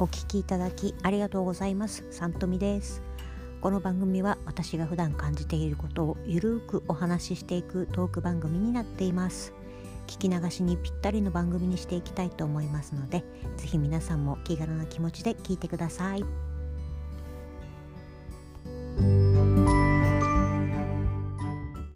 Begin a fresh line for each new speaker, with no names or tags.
お聞きいただきありがとうございます。さんとみです。この番組は私が普段感じていることをゆるーくお話ししていくトーク番組になっています。聞き流しにぴったりの番組にしていきたいと思いますのでぜひ皆さんも気軽な気持ちで聞いてください。